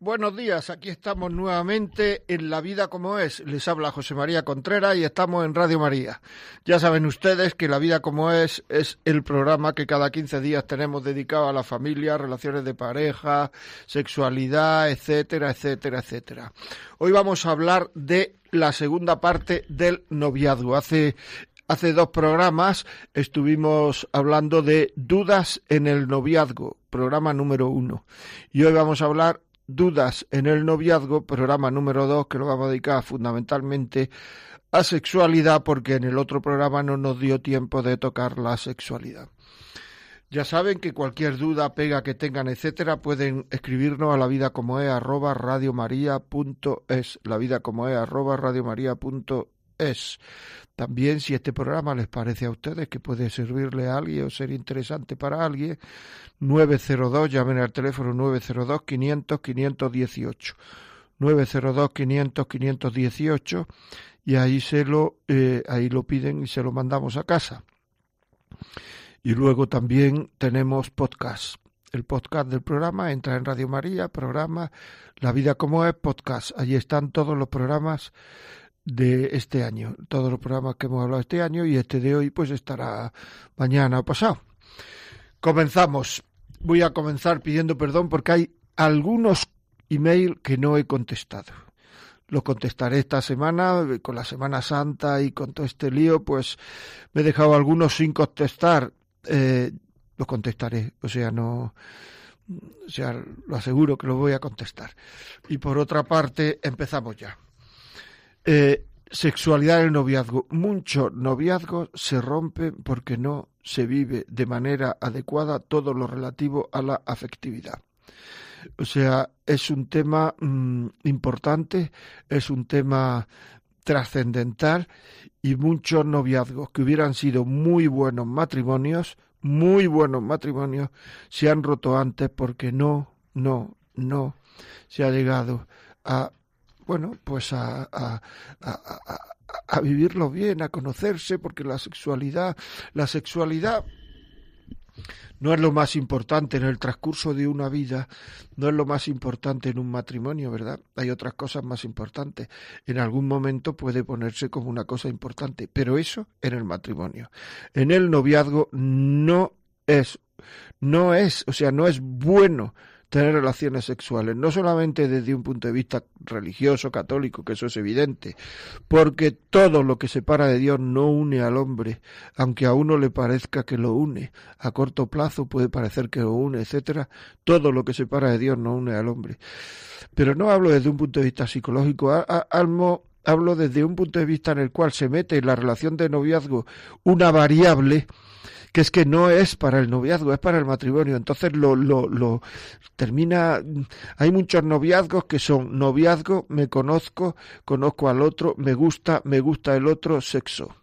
Buenos días. Aquí estamos nuevamente en La Vida como es. Les habla José María Contreras y estamos en Radio María. Ya saben ustedes que La Vida como es es el programa que cada 15 días tenemos dedicado a la familia, relaciones de pareja, sexualidad, etcétera, etcétera, etcétera. Hoy vamos a hablar de la segunda parte del noviazgo. Hace Hace dos programas estuvimos hablando de dudas en el noviazgo, programa número uno. Y hoy vamos a hablar dudas en el noviazgo, programa número dos, que lo vamos a dedicar fundamentalmente a sexualidad, porque en el otro programa no nos dio tiempo de tocar la sexualidad. Ya saben que cualquier duda, pega que tengan, etcétera, pueden escribirnos a la vida como es arroba radiomaria.es, la vida como es arroba radiomaria.es. También si este programa les parece a ustedes que puede servirle a alguien o ser interesante para alguien, 902, llamen al teléfono 902 500 518. 902 500 518 y ahí se lo eh, ahí lo piden y se lo mandamos a casa. Y luego también tenemos podcast. El podcast del programa entra en Radio María, programa La vida como es podcast. Allí están todos los programas de este año, todos los programas que hemos hablado este año y este de hoy pues estará mañana o pasado. Comenzamos. Voy a comenzar pidiendo perdón porque hay algunos email que no he contestado. Los contestaré esta semana, con la Semana Santa y con todo este lío, pues me he dejado algunos sin contestar. Eh, los contestaré, o sea, no, o sea, lo aseguro que lo voy a contestar. Y por otra parte, empezamos ya. Eh, sexualidad en el noviazgo. Muchos noviazgos se rompen porque no se vive de manera adecuada todo lo relativo a la afectividad. O sea, es un tema mm, importante, es un tema trascendental y muchos noviazgos que hubieran sido muy buenos matrimonios, muy buenos matrimonios, se han roto antes porque no, no, no se ha llegado a bueno, pues a, a, a, a, vivirlo bien, a conocerse, porque la sexualidad, la sexualidad no es lo más importante en el transcurso de una vida, no es lo más importante en un matrimonio, ¿verdad? Hay otras cosas más importantes. En algún momento puede ponerse como una cosa importante, pero eso en el matrimonio. En el noviazgo no es, no es, o sea, no es bueno tener relaciones sexuales, no solamente desde un punto de vista religioso, católico, que eso es evidente, porque todo lo que separa de Dios no une al hombre, aunque a uno le parezca que lo une, a corto plazo puede parecer que lo une, etcétera, todo lo que separa de Dios no une al hombre. Pero no hablo desde un punto de vista psicológico, hablo desde un punto de vista en el cual se mete en la relación de noviazgo una variable que es que no es para el noviazgo, es para el matrimonio. Entonces lo, lo, lo termina, hay muchos noviazgos que son noviazgo, me conozco, conozco al otro, me gusta, me gusta el otro, sexo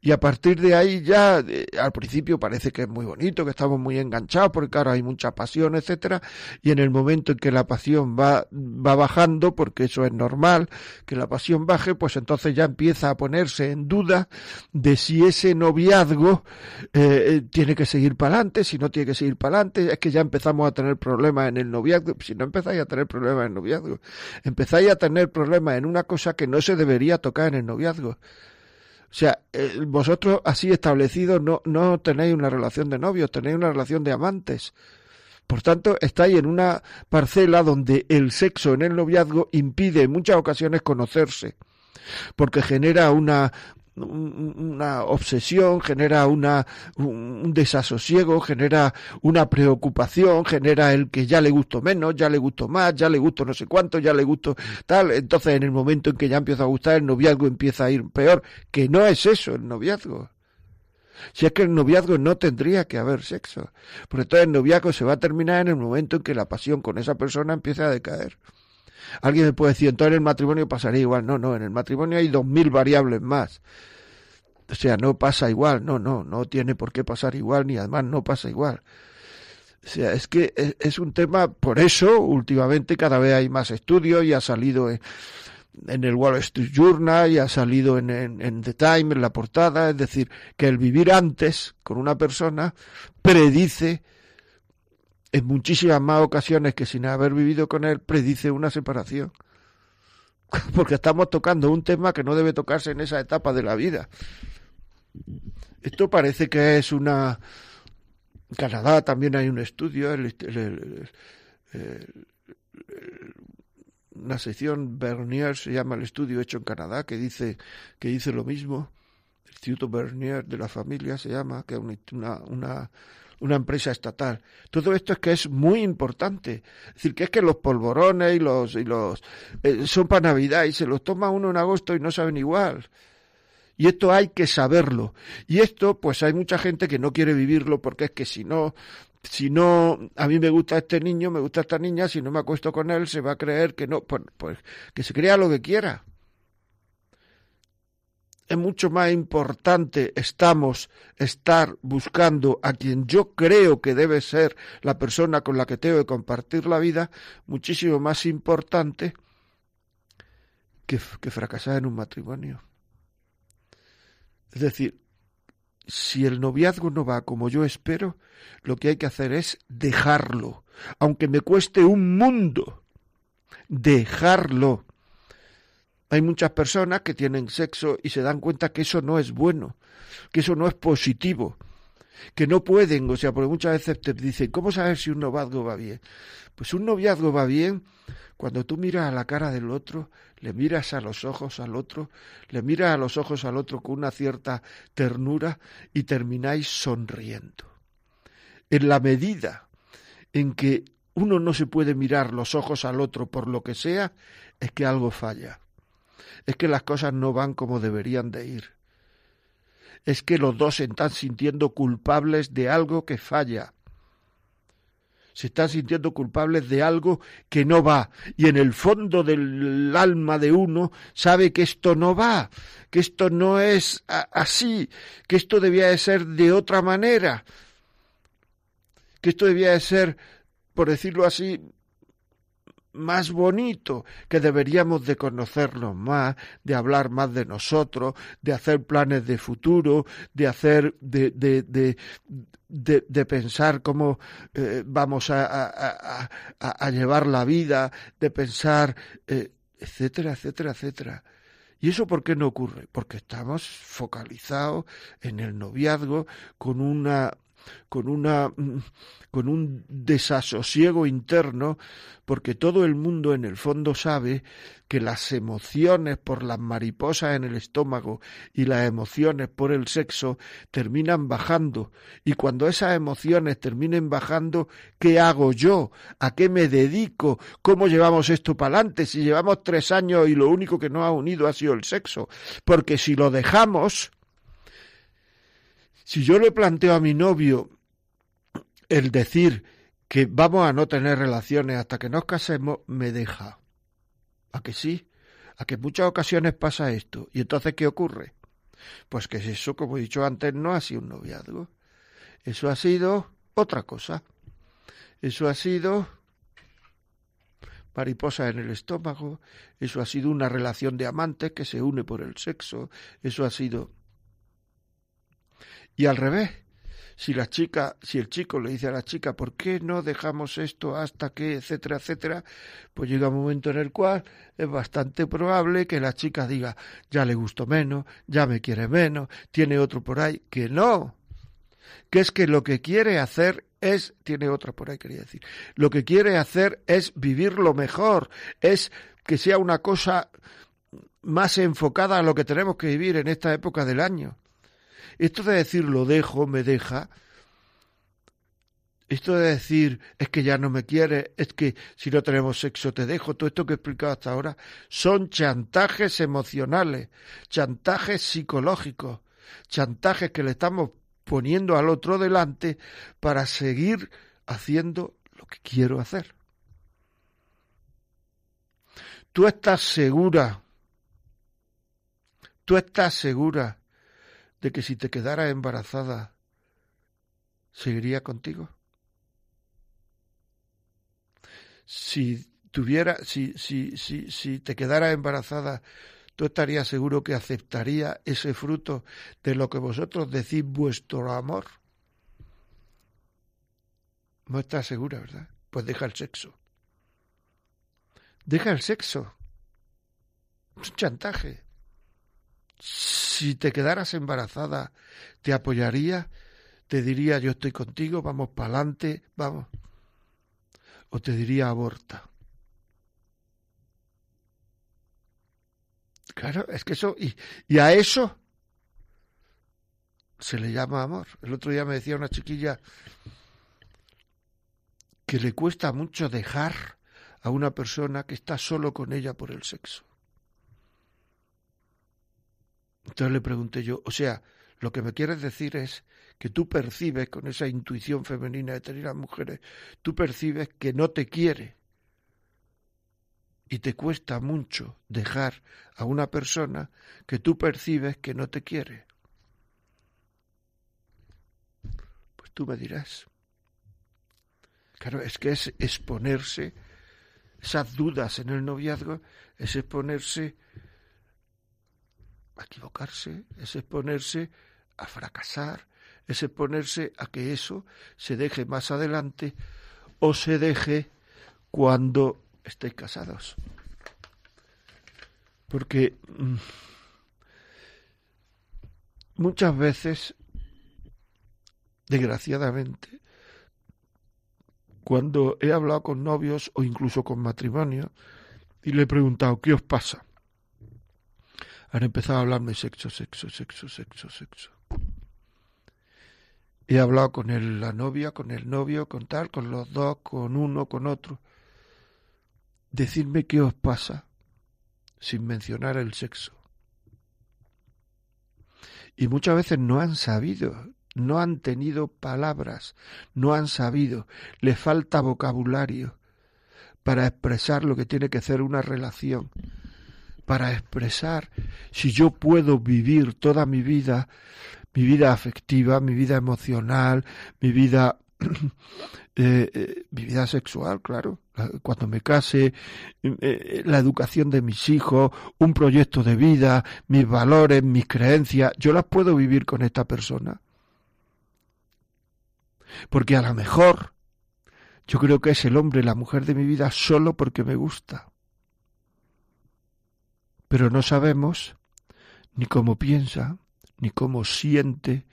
y a partir de ahí ya al principio parece que es muy bonito, que estamos muy enganchados porque claro hay mucha pasión, etcétera, y en el momento en que la pasión va, va bajando, porque eso es normal, que la pasión baje, pues entonces ya empieza a ponerse en duda de si ese noviazgo eh, eh, tiene que seguir para adelante, si no tiene que seguir para adelante, es que ya empezamos a tener problemas en el noviazgo, si no empezáis a tener problemas en el noviazgo, empezáis a tener problemas en una cosa que no se debería tocar en el noviazgo. O sea, eh, vosotros así establecidos no, no tenéis una relación de novios, tenéis una relación de amantes. Por tanto, estáis en una parcela donde el sexo en el noviazgo impide en muchas ocasiones conocerse, porque genera una, una obsesión, genera una, un desasosiego, genera una preocupación, genera el que ya le gusto menos, ya le gusto más, ya le gusto no sé cuánto, ya le gusto tal. Entonces, en el momento en que ya empieza a gustar, el noviazgo empieza a ir peor, que no es eso el noviazgo. Si es que el noviazgo no tendría que haber sexo. Porque entonces el noviazgo se va a terminar en el momento en que la pasión con esa persona empieza a decaer. Alguien me puede decir, entonces en el matrimonio pasaría igual. No, no, en el matrimonio hay dos mil variables más. O sea, no pasa igual, no, no, no tiene por qué pasar igual, ni además no pasa igual. O sea, es que es, un tema, por eso últimamente cada vez hay más estudios y ha salido en, el Wall Street Journal y ha salido en, en, The Time, en la portada, es decir, que el vivir antes con una persona predice en muchísimas más ocasiones que sin haber vivido con él, predice una separación. Porque estamos tocando un tema que no debe tocarse en esa etapa de la vida. Esto parece que es una... En Canadá también hay un estudio, una sección Bernier se llama el estudio hecho en Canadá que dice que dice lo mismo. El Instituto Bernier de la familia se llama, que es una, una, una empresa estatal. Todo esto es que es muy importante. Es decir, que es que los polvorones y los, y los eh, son para Navidad y se los toma uno en agosto y no saben igual. Y esto hay que saberlo. Y esto, pues hay mucha gente que no quiere vivirlo porque es que si no, si no, a mí me gusta este niño, me gusta esta niña, si no me acuesto con él, se va a creer que no, pues, pues que se crea lo que quiera. Es mucho más importante estamos estar buscando a quien yo creo que debe ser la persona con la que tengo que compartir la vida, muchísimo más importante que, que fracasar en un matrimonio. Es decir, si el noviazgo no va como yo espero, lo que hay que hacer es dejarlo, aunque me cueste un mundo, dejarlo. Hay muchas personas que tienen sexo y se dan cuenta que eso no es bueno, que eso no es positivo, que no pueden, o sea, porque muchas veces te dicen, ¿cómo saber si un noviazgo va bien? Pues un noviazgo va bien cuando tú miras a la cara del otro, le miras a los ojos al otro, le miras a los ojos al otro con una cierta ternura y termináis sonriendo. En la medida en que uno no se puede mirar los ojos al otro por lo que sea, es que algo falla. Es que las cosas no van como deberían de ir. Es que los dos se están sintiendo culpables de algo que falla se están sintiendo culpables de algo que no va. Y en el fondo del alma de uno sabe que esto no va, que esto no es así, que esto debía de ser de otra manera, que esto debía de ser, por decirlo así, más bonito, que deberíamos de conocernos más, de hablar más de nosotros, de hacer planes de futuro, de hacer, de, de, de, de, pensar cómo eh, vamos a, a, llevar la vida, de pensar, eh, etcétera, etcétera, etcétera. ¿Y eso por qué no ocurre? Porque estamos focalizados en el noviazgo con una con una con un desasosiego interno, porque todo el mundo en el fondo sabe que las emociones por las mariposas en el estómago y las emociones por el sexo terminan bajando. Y cuando esas emociones terminen bajando, ¿qué hago yo? ¿A qué me dedico? ¿Cómo llevamos esto para adelante? Si llevamos tres años y lo único que nos ha unido ha sido el sexo. Porque si lo dejamos, si yo le planteo a mi novio el decir que vamos a no tener relaciones hasta que nos casemos, me deja. ¿A que sí? ¿A que en muchas ocasiones pasa esto? ¿Y entonces qué ocurre? Pues que eso, como he dicho antes, no ha sido un noviazgo. Eso ha sido otra cosa. Eso ha sido mariposa en el estómago, eso ha sido una relación de amantes que se une por el sexo, eso ha sido y al revés, si la chica, si el chico le dice a la chica, ¿por qué no dejamos esto hasta que, etcétera, etcétera? Pues llega un momento en el cual es bastante probable que la chica diga, ya le gusto menos, ya me quiere menos, tiene otro por ahí, que no. Que es que lo que quiere hacer es, tiene otra por ahí quería decir, lo que quiere hacer es vivir lo mejor, es que sea una cosa más enfocada a lo que tenemos que vivir en esta época del año. Esto de decir lo dejo, me deja, esto de decir es que ya no me quiere, es que si no tenemos sexo te dejo, todo esto que he explicado hasta ahora, son chantajes emocionales, chantajes psicológicos, chantajes que le estamos poniendo al otro delante para seguir haciendo lo que quiero hacer. Tú estás segura, tú estás segura de que si te quedara embarazada, seguiría contigo. Si tuviera, si, si, si, si te quedara embarazada, tú estarías seguro que aceptaría ese fruto de lo que vosotros decís vuestro amor. No estás segura, ¿verdad? Pues deja el sexo. Deja el sexo. Es un chantaje. Si te quedaras embarazada, te apoyaría, te diría yo estoy contigo, vamos para adelante, vamos. O te diría aborta. Claro, es que eso, y, y a eso se le llama amor. El otro día me decía una chiquilla que le cuesta mucho dejar a una persona que está solo con ella por el sexo. Entonces le pregunté yo, o sea, lo que me quieres decir es que tú percibes con esa intuición femenina de tener a mujeres, tú percibes que no te quiere y te cuesta mucho dejar a una persona que tú percibes que no te quiere. Pues tú me dirás. Claro, es que es exponerse, esas dudas en el noviazgo, es exponerse equivocarse, es exponerse a fracasar, es exponerse a que eso se deje más adelante o se deje cuando estéis casados. Porque mm, muchas veces, desgraciadamente, cuando he hablado con novios o incluso con matrimonio y le he preguntado, ¿qué os pasa? Han empezado a hablarme sexo, sexo, sexo, sexo, sexo. He hablado con la novia, con el novio, con tal, con los dos, con uno, con otro. Decidme qué os pasa sin mencionar el sexo. Y muchas veces no han sabido, no han tenido palabras, no han sabido, les falta vocabulario para expresar lo que tiene que ser una relación para expresar si yo puedo vivir toda mi vida, mi vida afectiva, mi vida emocional, mi vida eh, eh, mi vida sexual, claro, cuando me case, eh, la educación de mis hijos, un proyecto de vida, mis valores, mis creencias, yo las puedo vivir con esta persona. Porque a lo mejor yo creo que es el hombre, la mujer de mi vida solo porque me gusta pero no sabemos ni cómo piensa, ni cómo siente,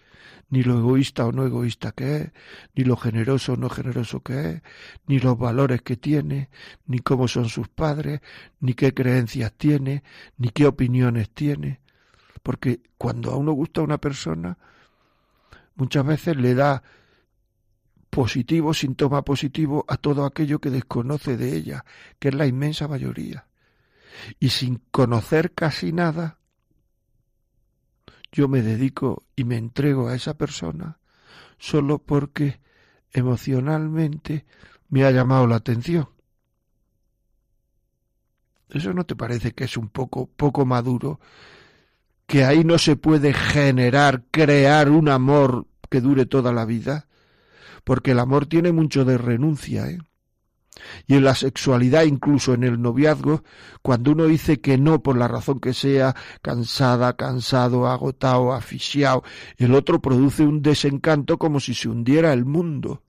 ni lo egoísta o no egoísta que es, ni lo generoso o no generoso que es, ni los valores que tiene, ni cómo son sus padres, ni qué creencias tiene, ni qué opiniones tiene. Porque cuando a uno gusta una persona, muchas veces le da positivo, síntoma positivo a todo aquello que desconoce de ella, que es la inmensa mayoría y sin conocer casi nada, yo me dedico y me entrego a esa persona solo porque emocionalmente me ha llamado la atención. ¿Eso no te parece que es un poco poco maduro? Que ahí no se puede generar, crear un amor que dure toda la vida, porque el amor tiene mucho de renuncia, ¿eh? Y en la sexualidad, incluso en el noviazgo, cuando uno dice que no por la razón que sea, cansada, cansado, agotado, asfixiado, el otro produce un desencanto como si se hundiera el mundo.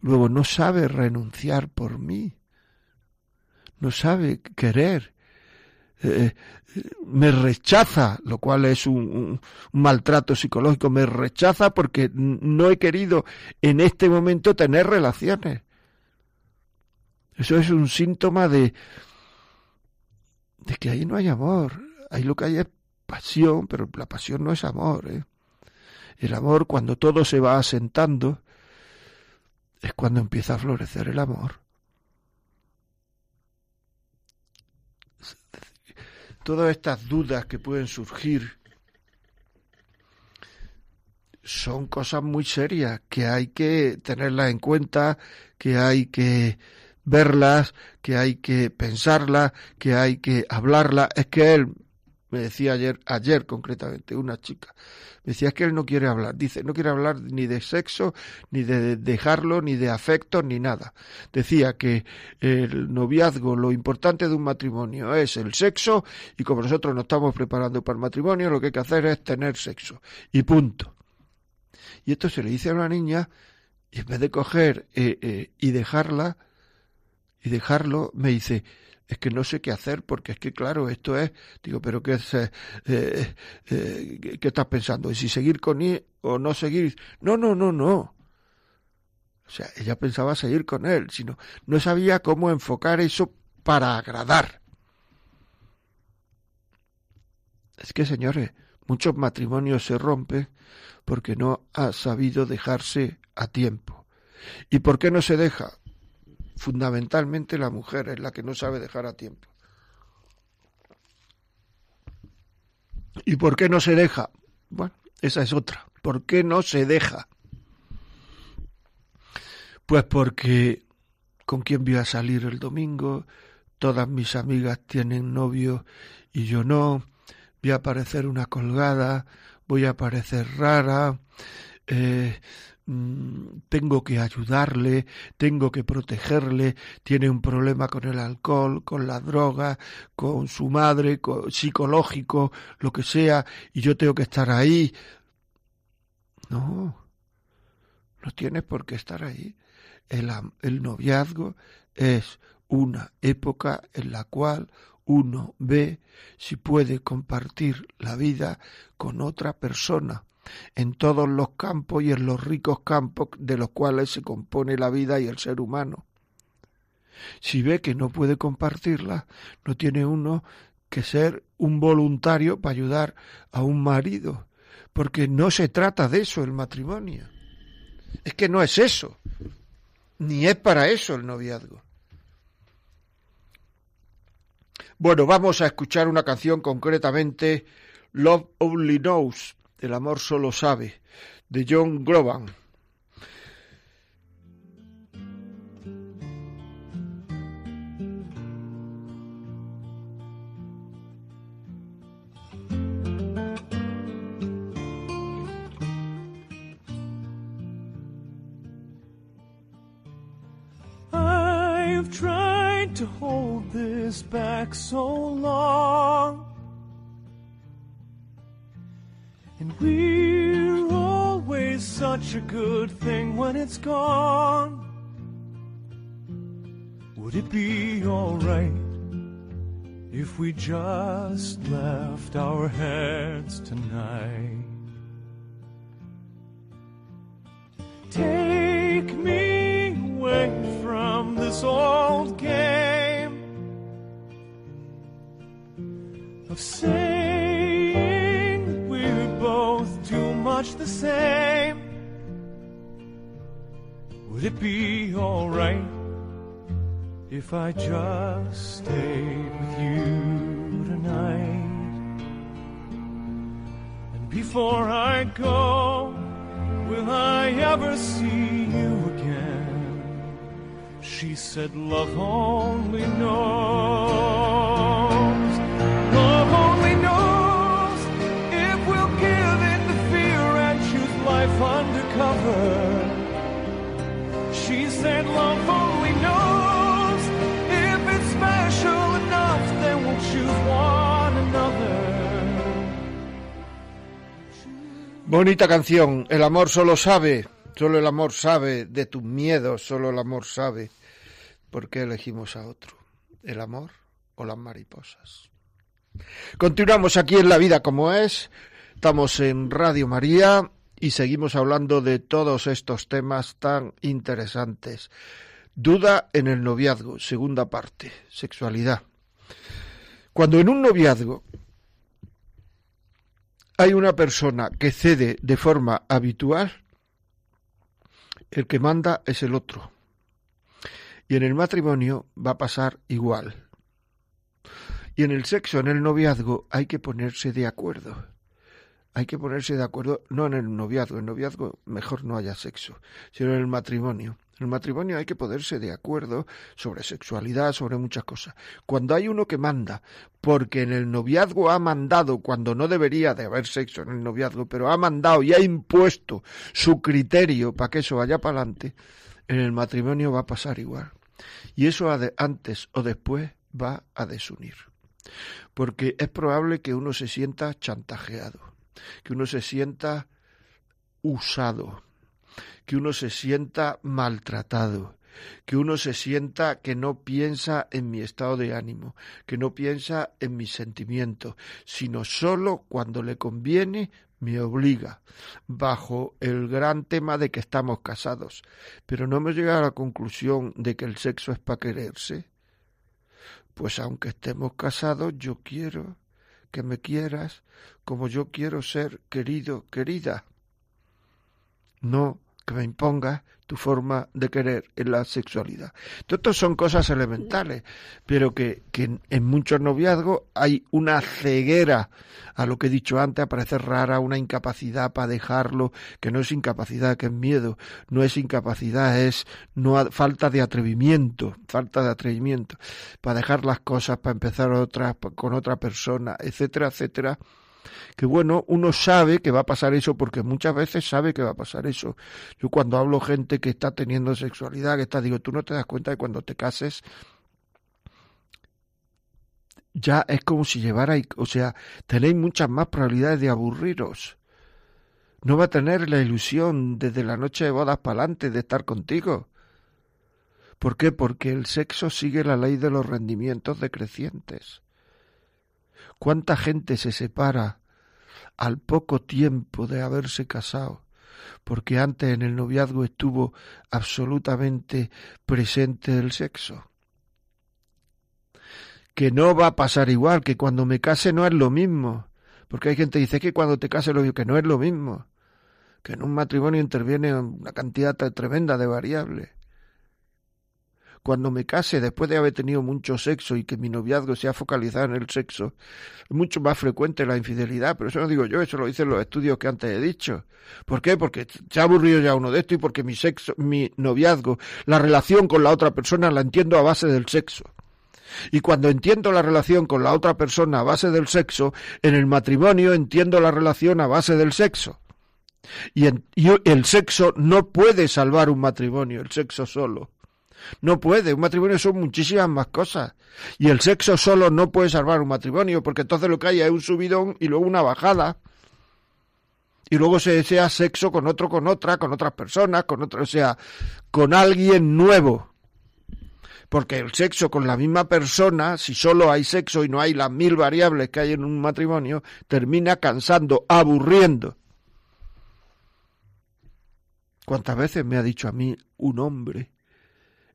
Luego no sabe renunciar por mí, no sabe querer, eh, me rechaza, lo cual es un, maltrato psicológico, me rechaza porque no he querido en este momento tener relaciones. Eso es un síntoma de, de que ahí no hay amor. Ahí lo que hay es pasión, pero la pasión no es amor. ¿eh? El amor, cuando todo se va asentando, es cuando empieza a florecer el amor. Todas estas dudas que pueden surgir son cosas muy serias, que hay que tenerlas en cuenta, que hay que verlas, que hay que pensarlas, que hay que hablarlas. Es que él, me decía ayer, ayer concretamente, una chica, me decía que él no quiere hablar. Dice, no quiere hablar ni de sexo, ni de dejarlo, ni de afectos, ni nada. Decía que el noviazgo, lo importante de un matrimonio es el sexo, y como nosotros nos estamos preparando para el matrimonio, lo que hay que hacer es tener sexo. Y punto. Y esto se le dice a una niña, y en vez de coger eh, eh, y dejarla, y dejarlo, me dice, es que no sé qué hacer porque es que claro esto es digo pero qué es, eh, eh, eh, qué estás pensando si seguir con él o no seguir no no no no o sea ella pensaba seguir con él sino no sabía cómo enfocar eso para agradar. Es que señores muchos matrimonios se rompen porque no ha sabido dejarse a tiempo. Y por qué no se deja fundamentalmente la mujer es la que no sabe dejar a tiempo. ¿Y por qué no se deja? Bueno, esa es otra. ¿Por qué no se deja? Pues porque con quién voy a salir el domingo, todas mis amigas tienen novio y yo no, voy a parecer una colgada, voy a parecer rara, eh, tengo que ayudarle, tengo que protegerle, tiene un problema con el alcohol, con la droga, con su madre, psicológico, lo que sea, y yo tengo que estar ahí. No, no tienes por qué estar ahí. El, el noviazgo es una época en la cual uno ve si puede compartir la vida con otra persona en todos los campos y en los ricos campos de los cuales se compone la vida y el ser humano. Si ve que no puede compartirla, no tiene uno que ser un voluntario para ayudar a un marido, porque no se trata de eso el matrimonio. Es que no es eso, ni es para eso el noviazgo. Bueno, vamos a escuchar una canción concretamente, Love Only Knows, el amor solo sabe, de John Groban. I've tried to hold this back so long. And we're always such a good thing when it's gone. Would it be alright if we just left our heads tonight? Take me away from this old game of saying much the same. Would it be alright if I just stayed with you tonight? And before I go, will I ever see you again? She said, Love only knows. Bonita canción, el amor solo sabe, solo el amor sabe de tus miedos, solo el amor sabe por qué elegimos a otro, el amor o las mariposas. Continuamos aquí en La Vida como es, estamos en Radio María y seguimos hablando de todos estos temas tan interesantes. Duda en el noviazgo, segunda parte, sexualidad. Cuando en un noviazgo hay una persona que cede de forma habitual, el que manda es el otro. Y en el matrimonio va a pasar igual. Y en el sexo, en el noviazgo, hay que ponerse de acuerdo. Hay que ponerse de acuerdo, no en el noviazgo, en noviazgo mejor no haya sexo, sino en el matrimonio. En el matrimonio hay que ponerse de acuerdo sobre sexualidad, sobre muchas cosas. Cuando hay uno que manda, porque en el noviazgo ha mandado cuando no debería de haber sexo en el noviazgo, pero ha mandado y ha impuesto su criterio para que eso vaya para adelante, en el matrimonio va a pasar igual. Y eso antes o después va a desunir. Porque es probable que uno se sienta chantajeado, que uno se sienta usado, que uno se sienta maltratado, que uno se sienta que no piensa en mi estado de ánimo, que no piensa en mis sentimientos, sino solo cuando le conviene me obliga, bajo el gran tema de que estamos casados. Pero no me llega a la conclusión de que el sexo es para quererse. Pues aunque estemos casados, yo quiero que me quieras como yo quiero ser querido, querida. No que me imponga tu forma de querer en la sexualidad. Estas son cosas elementales, pero que, que en, muchos noviazgos hay una ceguera a lo que he dicho antes, a parecer rara, una incapacidad para dejarlo, que no es incapacidad, que es miedo, no es incapacidad, es no falta de atrevimiento, falta de atrevimiento, para dejar las cosas, para empezar otra, con otra persona, etcétera, etcétera que bueno, uno sabe que va a pasar eso porque muchas veces sabe que va a pasar eso. Yo cuando hablo gente que está teniendo sexualidad, que está, digo, tú no te das cuenta de cuando te cases ya es como si llevara, o sea, tenéis muchas más probabilidades de aburriros. No va a tener la ilusión desde la noche de bodas para adelante de estar contigo. ¿Por qué? Porque el sexo sigue la ley de los rendimientos decrecientes. ¿Cuánta gente se separa al poco tiempo de haberse casado? Porque antes en el noviazgo estuvo absolutamente presente el sexo. Que no va a pasar igual, que cuando me case no es lo mismo. Porque hay gente que dice que cuando te cases lo mismo, que no es lo mismo. Que en un matrimonio interviene una cantidad tremenda de variables cuando me case después de haber tenido mucho sexo y que mi noviazgo se ha focalizado en el sexo, es mucho más frecuente la infidelidad, pero eso no digo yo, eso lo dicen los estudios que antes he dicho. ¿Por qué? Porque se ha aburrido ya uno de esto y porque mi sexo, mi noviazgo, la relación con la otra persona la entiendo a base del sexo. Y cuando entiendo la relación con la otra persona a base del sexo, en el matrimonio entiendo la relación a base del sexo. Y, y el sexo no puede salvar un matrimonio, el sexo solo. No puede, un matrimonio son muchísimas más cosas. Y el sexo solo no puede salvar un matrimonio, porque entonces lo que hay es un subidón y luego una bajada. Y luego se desea sexo con otro, con otra, con otras personas, con otro, o sea, con alguien nuevo. Porque el sexo con la misma persona, si solo hay sexo y no hay las mil variables que hay en un matrimonio, termina cansando, aburriendo. ¿Cuántas veces me ha dicho a mí un hombre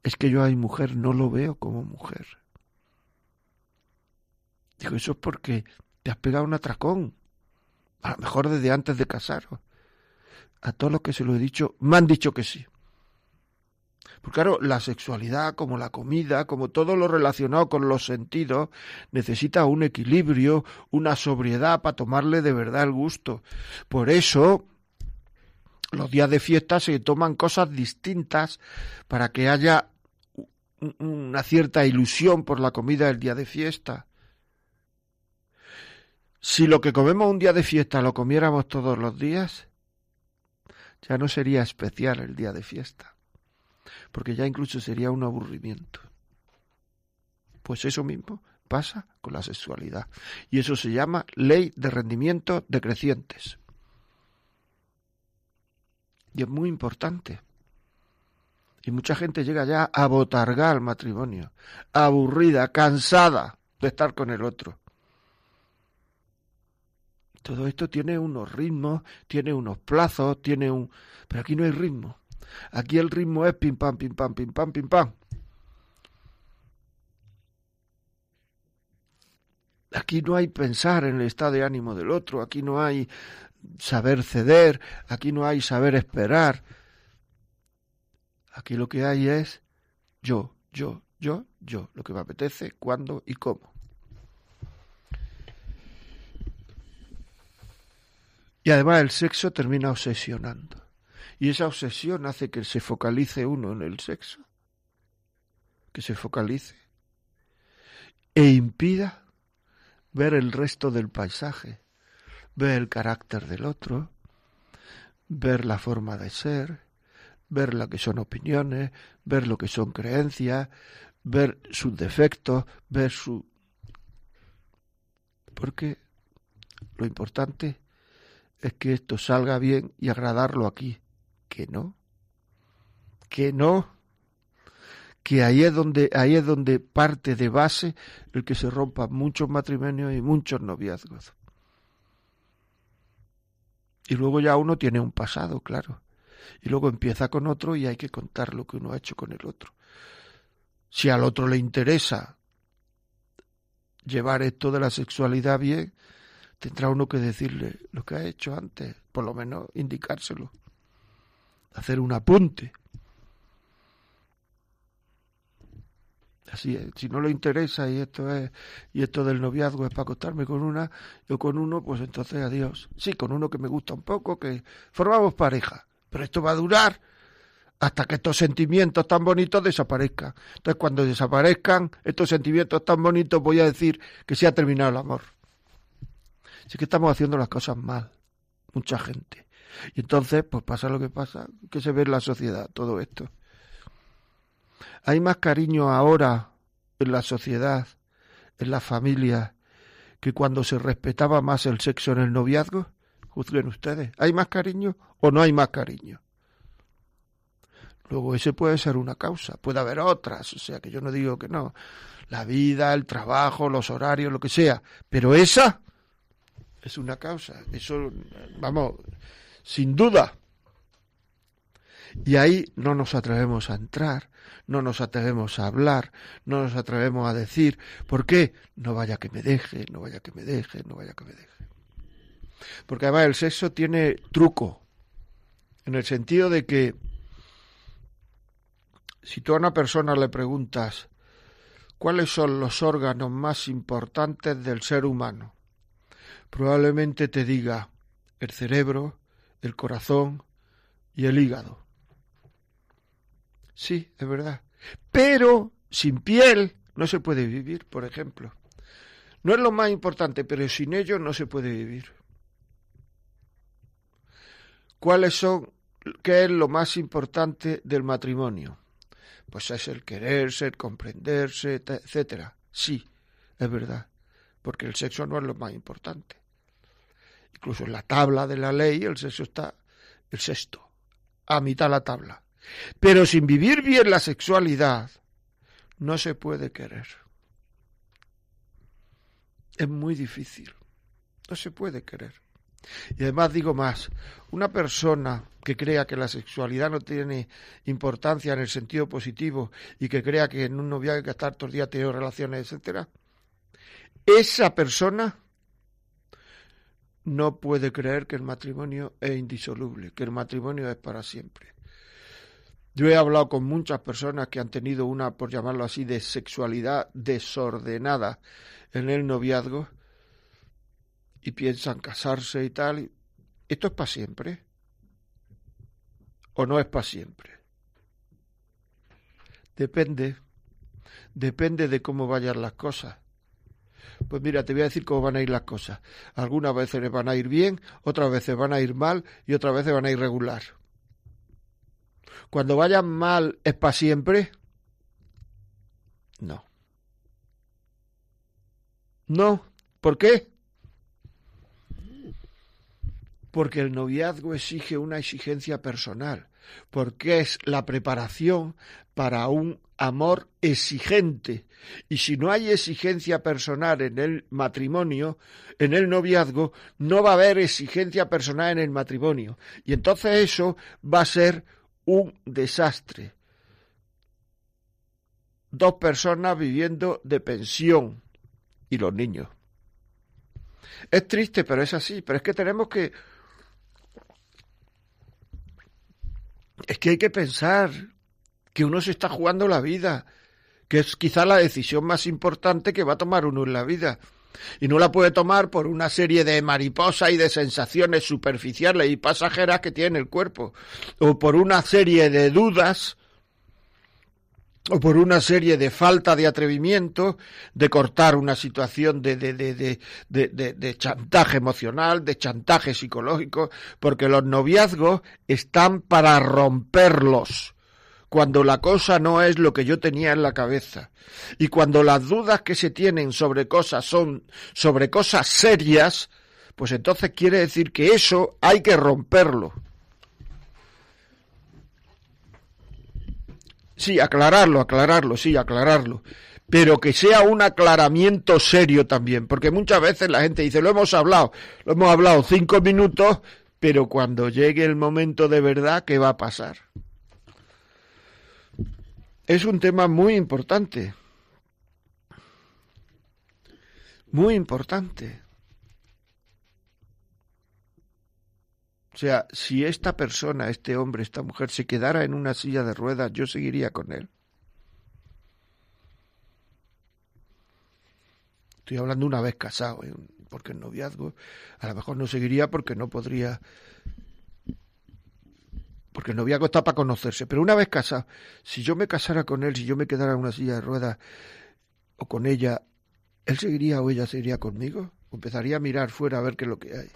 es que yo mi mujer no lo veo como mujer. Digo, eso es porque te has pegado un atracón. A lo mejor desde antes de casaros. A todos los que se lo he dicho, me han dicho que sí. Porque claro, la sexualidad, como la comida, como todo lo relacionado con los sentidos, necesita un equilibrio, una sobriedad para tomarle de verdad el gusto. Por eso, los días de fiesta se toman cosas distintas para que haya una cierta ilusión por la comida del día de fiesta. Si lo que comemos un día de fiesta lo comiéramos todos los días, ya no sería especial el día de fiesta, porque ya incluso sería un aburrimiento. Pues eso mismo pasa con la sexualidad. Y eso se llama ley de rendimiento decrecientes. Y es muy importante. Y mucha gente llega ya a botargar al matrimonio, aburrida, cansada de estar con el otro. Todo esto tiene unos ritmos, tiene unos plazos, tiene un... Pero aquí no hay ritmo. Aquí el ritmo es pim pam, pim pam, pim pam, pim pam. Aquí no hay pensar en el estado de ánimo del otro, aquí no hay saber ceder, aquí no hay saber esperar. Aquí lo que hay es yo, yo, yo, yo, lo que me apetece, cuándo y cómo. Y además el sexo termina obsesionando. Y esa obsesión hace que se focalice uno en el sexo. Que se focalice. E impida ver el resto del paisaje, ver el carácter del otro, ver la forma de ser, ver lo que son opiniones, ver lo que son creencias, ver sus defectos, ver su... Porque lo importante es que esto salga bien y agradarlo aquí. Que no. Que no. Que ahí es donde, ahí es donde parte de base el que se rompan muchos matrimonios y muchos noviazgos. Y luego ya uno tiene un pasado, claro. Y luego empieza con otro y hay que contar lo que uno ha hecho con el otro. Si al otro le interesa llevar esto de la sexualidad bien, tendrá uno que decirle lo que ha hecho antes, por lo menos indicárselo, hacer un apunte. Así es, si no le interesa y esto es y esto del noviazgo es para acostarme con una o con uno, pues entonces adiós. Sí, con uno que me gusta un poco, que formamos pareja, pero esto va a durar hasta que estos sentimientos tan bonitos desaparezcan. Entonces, cuando desaparezcan estos sentimientos tan bonitos, voy a decir que se ha terminado el amor. Así que estamos haciendo las cosas mal, mucha gente. Y entonces, pues pasa lo que pasa, que se ve en la sociedad todo esto. Hay más cariño ahora en la sociedad, en la familia, que cuando se respetaba más el sexo en el noviazgo. Juzguen ustedes, ¿hay más cariño o no hay más cariño? Luego ese puede ser una causa, puede haber otras, o sea que yo no digo que no. La vida, el trabajo, los horarios, lo que sea, pero esa es una causa, eso, vamos, sin duda. Y ahí no nos atrevemos a entrar, no nos atrevemos a hablar, no nos atrevemos a decir, ¿por qué? No vaya que me deje, no vaya que me deje, no vaya que me deje. Porque además el sexo tiene truco, en el sentido de que si tú a una persona le preguntas cuáles son los órganos más importantes del ser humano, probablemente te diga el cerebro, el corazón y el hígado. Sí, es verdad. Pero sin piel no se puede vivir, por ejemplo. No es lo más importante, pero sin ello no se puede vivir. ¿Cuáles son, qué es lo más importante del matrimonio? Pues es el quererse, el comprenderse, etcétera. Sí, es verdad, porque el sexo no es lo más importante. Incluso en la tabla de la ley el sexo está el sexto, a mitad la tabla. Pero sin vivir bien la sexualidad, no se puede querer. Es muy difícil. No se puede querer. Y además digo más, una persona que crea que la sexualidad no tiene importancia en el sentido positivo y que crea que en un noviazgo hay que estar todos los días teniendo relaciones, etcétera, esa persona no puede creer que el matrimonio es indisoluble, que el matrimonio es para siempre. Yo he hablado con muchas personas que han tenido una, por llamarlo así, de sexualidad desordenada en el noviazgo y piensan casarse y tal. ¿Esto es para siempre? ¿O no es para siempre? Depende. Depende de cómo vayan las cosas. Pues mira, te voy a decir cómo van a ir las cosas. Algunas veces van a ir bien, otras veces van a ir mal y otras veces van a ir regular. Cuando vayan mal, ¿es para siempre? No. No. ¿Por qué? Porque el noviazgo exige una exigencia personal, porque es la preparación para un amor exigente. Y si no hay exigencia personal en el matrimonio, en el noviazgo, no va a haber exigencia personal en el matrimonio. Y entonces eso va a ser un desastre. Dos personas viviendo de pensión y los niños. Es triste, pero es así. Pero es que tenemos que... Es que hay que pensar que uno se está jugando la vida, que es quizá la decisión más importante que va a tomar uno en la vida. Y no la puede tomar por una serie de mariposas y de sensaciones superficiales y pasajeras que tiene el cuerpo, o por una serie de dudas o por una serie de falta de atrevimiento, de cortar una situación de, de, de, de, chantaje emocional, de chantaje psicológico, porque los noviazgos están para romperlos cuando la cosa no es lo que yo tenía en la cabeza y cuando las dudas que se tienen sobre cosas son sobre cosas serias, pues entonces quiere decir que eso hay que romperlo. Sí, aclararlo, aclararlo, sí, aclararlo. Pero que sea un aclaramiento serio también, porque muchas veces la gente dice, lo hemos hablado, lo hemos hablado cinco minutos, pero cuando llegue el momento de verdad, ¿qué va a pasar? Es un tema muy importante. Muy importante. O sea, si esta persona, este hombre, esta mujer se quedara en una silla de ruedas, yo seguiría con él. Estoy hablando una vez casado, ¿eh? porque el noviazgo a lo mejor no seguiría porque no podría porque el noviazgo está para conocerse, pero una vez casado, si yo me casara con él, si yo me quedara en una silla de ruedas o con ella, ¿él seguiría o ella seguiría conmigo? ¿O empezaría a mirar fuera a ver qué es lo que hay?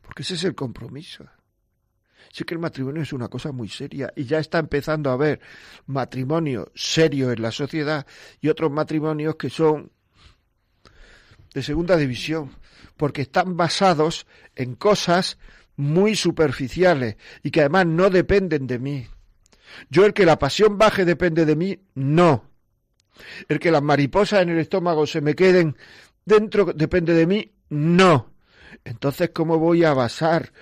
Porque ese es el compromiso. Sí que el matrimonio es una cosa muy seria y ya está empezando a haber matrimonios serios en la sociedad y otros matrimonios que son de segunda división, porque están basados en cosas muy superficiales y que además no dependen de mí. Yo el que la pasión baje depende de mí, no. El que las mariposas en el estómago se me queden dentro depende de mí, no. Entonces, ¿cómo voy a basar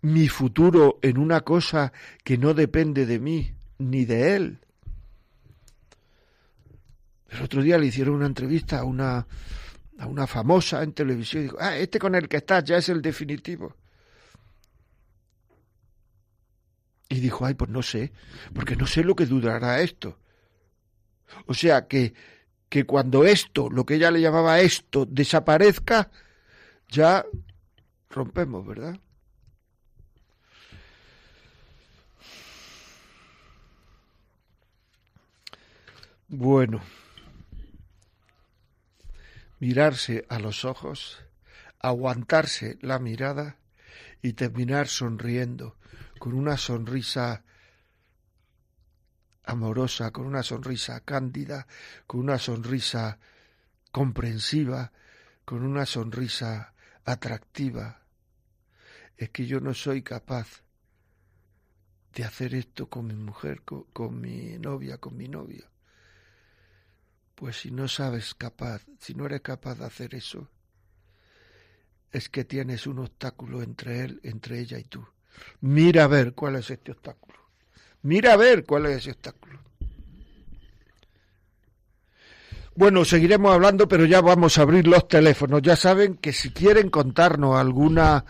mi futuro en una cosa que no depende de mí ni de él? El otro día le hicieron una entrevista a una, a una famosa en televisión y dijo, ah, este con el que estás ya es el definitivo. Y dijo, ay, pues no sé, porque no sé lo que durará esto. O sea que, que cuando esto, lo que ella le llamaba esto, desaparezca, ya rompemos, ¿verdad? Bueno, mirarse a los ojos, aguantarse la mirada y terminar sonriendo, con una sonrisa amorosa, con una sonrisa cándida, con una sonrisa comprensiva, con una sonrisa atractiva. Es que yo no soy capaz de hacer esto con mi mujer, con, mi novia, con mi novio. Pues si no sabes capaz, si no eres capaz de hacer eso, es que tienes un obstáculo entre él, entre ella y tú. Mira a ver cuál es este obstáculo. Mira a ver cuál es ese obstáculo. Bueno, seguiremos hablando, pero ya vamos a abrir los teléfonos. Ya saben que si quieren contarnos alguna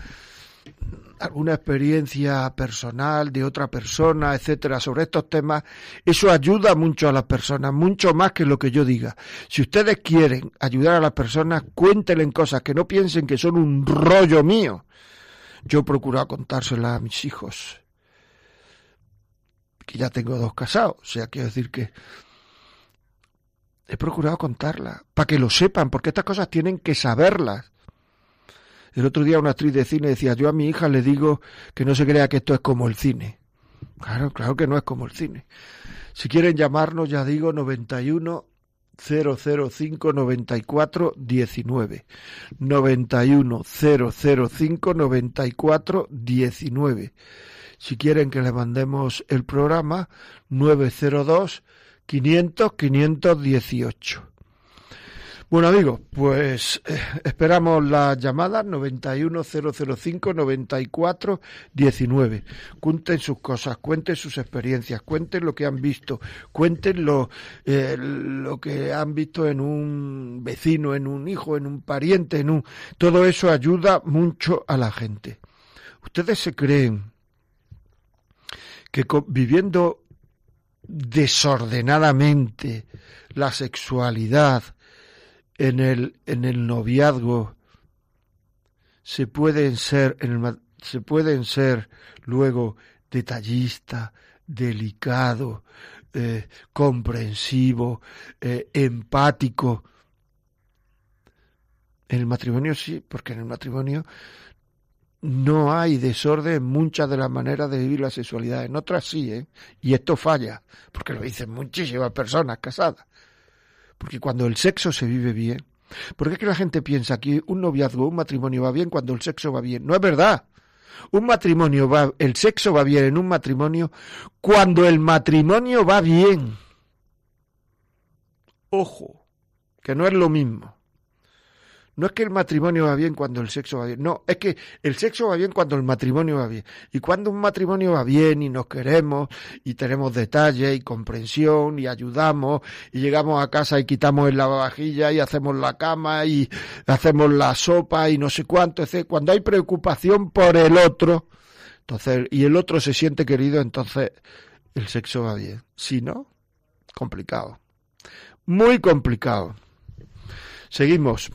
alguna experiencia personal de otra persona, etcétera, sobre estos temas, eso ayuda mucho a las personas, mucho más que lo que yo diga. Si ustedes quieren ayudar a las personas, cuéntenle cosas que no piensen que son un rollo mío. Yo procuro contárselas a mis hijos, que ya tengo dos casados, o sea, quiero decir que he procurado contarlas, para que lo sepan, porque estas cosas tienen que saberlas. El otro día una actriz de cine decía, yo a mi hija le digo que no se crea que esto es como el cine. Claro, claro que no es como el cine. Si quieren llamarnos, ya digo, 91 005 94 19 91 005 94 19 si quieren que le mandemos el programa 902 500 518 bueno amigos, pues eh, esperamos las llamadas 91005-9419. Cuenten sus cosas, cuenten sus experiencias, cuenten lo que han visto, cuenten lo, eh, lo que han visto en un vecino, en un hijo, en un pariente, en un... Todo eso ayuda mucho a la gente. ¿Ustedes se creen que viviendo desordenadamente la sexualidad, en el, en el noviazgo se pueden ser, en el se pueden ser luego detallista, delicado, eh, comprensivo, eh, empático. En el matrimonio sí, porque en el matrimonio no hay desorden en muchas de las maneras de vivir la sexualidad. En otras sí, ¿eh? Y esto falla, porque lo dicen muchísimas personas casadas. Porque cuando el sexo se vive bien, porque es que la gente piensa que un noviazgo, un matrimonio va bien cuando el sexo va bien. No es verdad. Un matrimonio va, el sexo va bien en un matrimonio cuando el matrimonio va bien. Ojo, que no es lo mismo. No es que el matrimonio va bien cuando el sexo va bien. No, es que el sexo va bien cuando el matrimonio va bien. Y cuando un matrimonio va bien y nos queremos y tenemos detalle y comprensión y ayudamos y llegamos a casa y quitamos el lavavajilla y hacemos la cama y hacemos la sopa y no sé cuánto, etc. Cuando hay preocupación por el otro, entonces, y el otro se siente querido, entonces el sexo va bien. Si no, complicado. Muy complicado. Seguimos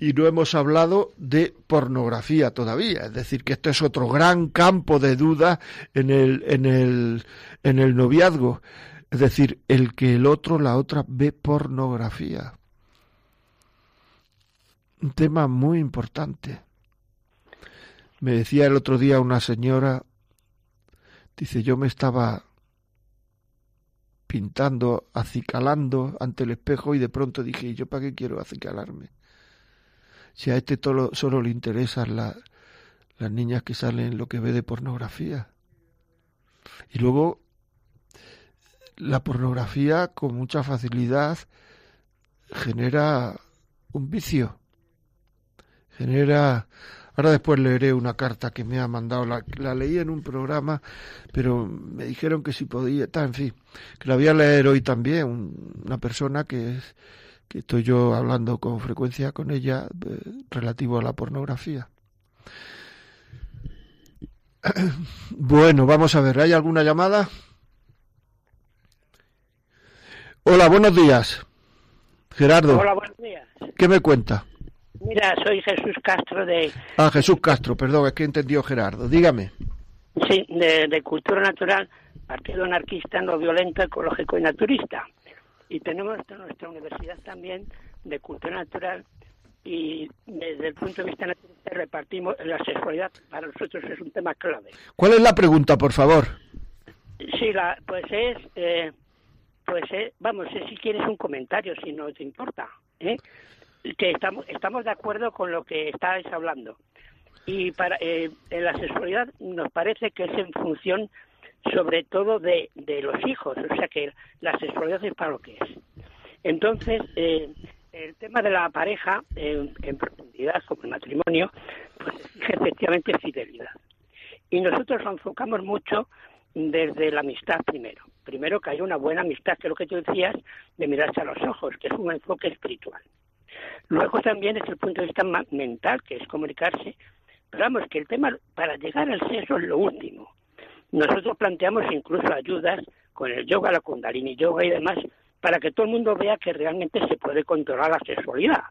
y no hemos hablado de pornografía todavía, es decir, que esto es otro gran campo de duda en el, en el, en el noviazgo, es decir, el que el otro, la otra, ve pornografía. Un tema muy importante. Me decía el otro día una señora, dice, yo me estaba pintando, acicalando ante el espejo y de pronto dije, ¿y yo para qué quiero acicalarme? Si a este tolo- solo le interesan la- las niñas que salen lo que ve de pornografía. Y luego la pornografía con mucha facilidad genera un vicio. Genera Ahora después leeré una carta que me ha mandado, la, la leí en un programa, pero me dijeron que si podía, está, en fin, que la voy a leer hoy también, un- una persona que es que estoy yo hablando con frecuencia con ella eh, relativo a la pornografía. Bueno, vamos a ver, ¿hay alguna llamada? Hola, buenos días. Gerardo, Hola, buenos días. ¿qué me cuenta? Mira, soy Jesús Castro de, Ah, Jesús Castro, perdón, es que entendió Gerardo. Dígame. sí, de, de Cultura Natural, Partido Anarquista No Violento, Ecológico y Naturista. Y tenemos en nuestra universidad también de Cultura Natural y desde el punto de vista naturalista repartimos la sexualidad. Para nosotros es un tema clave. ¿Cuál es la pregunta, por favor? Sí, la, pues es, eh, pues es, vamos, es si quieres un comentario, si no te importa, ¿eh? que estamos, estamos de acuerdo con lo que estáis hablando. Y para eh, en la sexualidad nos parece que es en función sobre todo de, de los hijos, o sea que la sexualidad es para lo que es. Entonces, eh, el tema de la pareja en profundidad, como el matrimonio, pues exige efectivamente fidelidad. Y nosotros lo enfocamos mucho desde la amistad primero. Primero que haya una buena amistad, que es lo que tú decías, de mirarse a los ojos, que es un enfoque espiritual. Luego también es el punto de vista mental, que es comunicarse. Pero vamos, que el tema para llegar al sexo es lo último. Nosotros planteamos incluso ayudas con el yoga, la kundalini yoga y demás, para que todo el mundo vea que realmente se puede controlar la sexualidad,